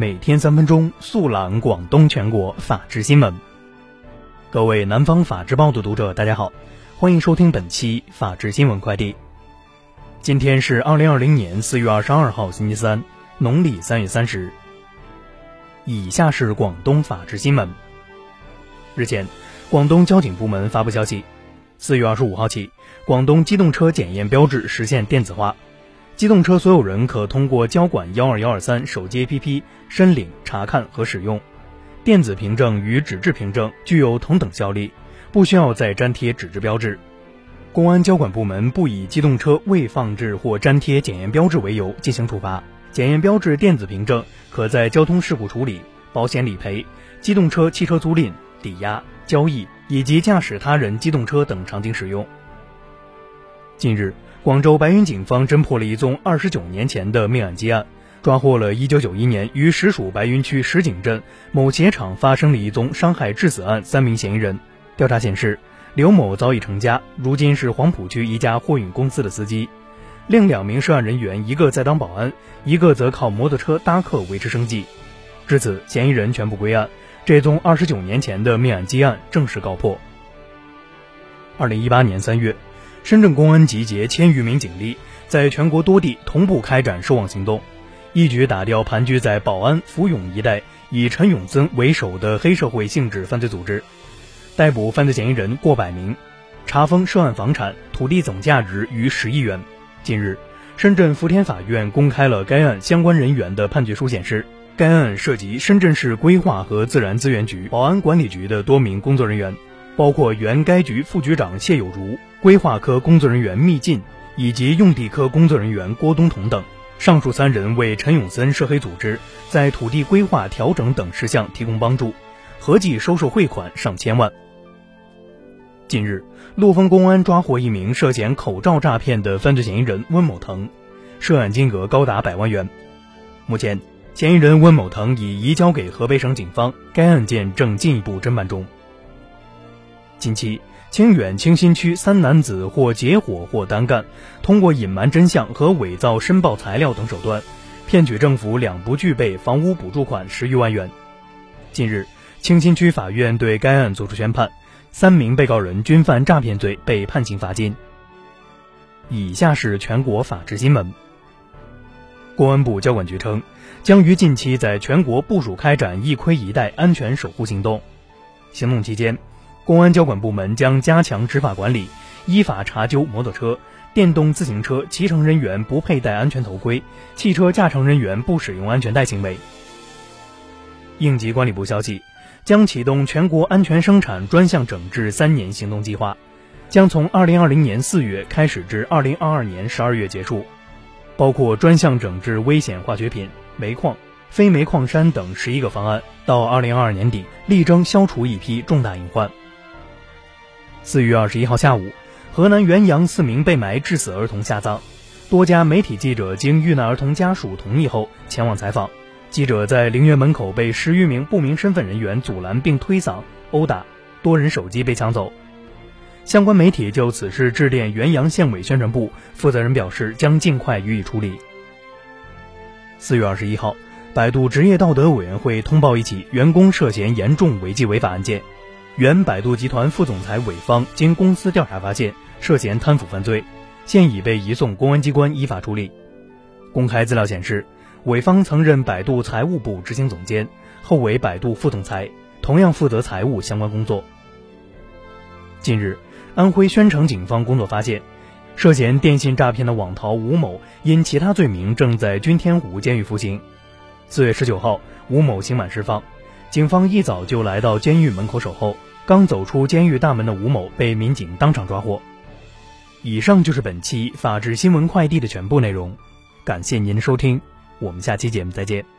每天三分钟速览广东全国法治新闻。各位南方法制报的读者，大家好，欢迎收听本期法治新闻快递。今天是二零二零年四月二十二号，星期三，农历三月三十。以下是广东法治新闻。日前，广东交警部门发布消息，四月二十五号起，广东机动车检验标志实现电子化。机动车所有人可通过交管幺二幺二三手机 APP 申领、查看和使用。电子凭证与纸质凭证具有同等效力，不需要再粘贴纸质标志。公安交管部门不以机动车未放置或粘贴检验标志为由进行处罚。检验标志电子凭证可在交通事故处理、保险理赔、机动车汽车租赁、抵押、交易以及驾驶他人机动车等场景使用。近日。广州白云警方侦破了一宗二十九年前的命案积案，抓获了1991年于实属白云区石井镇某鞋厂发生的一宗伤害致死案三名嫌疑人。调查显示，刘某早已成家，如今是黄埔区一家货运公司的司机。另两名涉案人员，一个在当保安，一个则靠摩托车搭客维持生计。至此，嫌疑人全部归案，这宗二十九年前的命案积案正式告破。二零一八年三月。深圳公安集结千余名警力，在全国多地同步开展收网行动，一举打掉盘踞在宝安、福永一带以陈永森为首的黑社会性质犯罪组织，逮捕犯罪嫌疑人过百名，查封涉案房产土地总价值逾十亿元。近日，深圳福田法院公开了该案相关人员的判决书，显示该案涉及深圳市规划和自然资源局、保安管理局的多名工作人员。包括原该局副局长谢有如、规划科工作人员密进以及用地科工作人员郭东同等，上述三人为陈永森涉黑组织在土地规划调整等事项提供帮助，合计收受汇款上千万。近日，陆丰公安抓获一名涉嫌口罩诈骗的犯罪嫌疑人温某腾，涉案金额高达百万元。目前，嫌疑人温某腾已移交给河北省警方，该案件正进一步侦办中。近期，清远清新区三男子或结伙或单干，通过隐瞒真相和伪造申报材料等手段，骗取政府两不具备房屋补助款十余万元。近日，清新区法院对该案作出宣判，三名被告人均犯诈骗罪，被判刑罚金。以下是全国法制新闻。公安部交管局称，将于近期在全国部署开展一窥一带安全守护行动，行动期间。公安交管部门将加强执法管理，依法查究摩托车、电动自行车骑乘人员不佩戴安全头盔、汽车驾乘人员不使用安全带行为。应急管理部消息，将启动全国安全生产专项整治三年行动计划，将从二零二零年四月开始至二零二二年十二月结束，包括专项整治危险化学品、煤矿、非煤矿山等十一个方案，到二零二二年底力争消除一批重大隐患。四月二十一号下午，河南原阳四名被埋致死儿童下葬，多家媒体记者经遇难儿童家属同意后前往采访。记者在陵园门口被十余名不明身份人员阻拦并推搡、殴打，多人手机被抢走。相关媒体就此事致电原阳县委宣传部，负责人表示将尽快予以处理。四月二十一号，百度职业道德委员会通报一起员工涉嫌严重违纪违法案件。原百度集团副总裁韦方经公司调查发现涉嫌贪腐犯罪，现已被移送公安机关依法处理。公开资料显示，韦方曾任百度财务部执行总监，后为百度副总裁，同样负责财务相关工作。近日，安徽宣城警方工作发现，涉嫌电信诈骗的网逃吴某因其他罪名正在君天湖监狱服刑。四月十九号，吴某刑满释放，警方一早就来到监狱门口守候。刚走出监狱大门的吴某被民警当场抓获。以上就是本期法治新闻快递的全部内容，感谢您的收听，我们下期节目再见。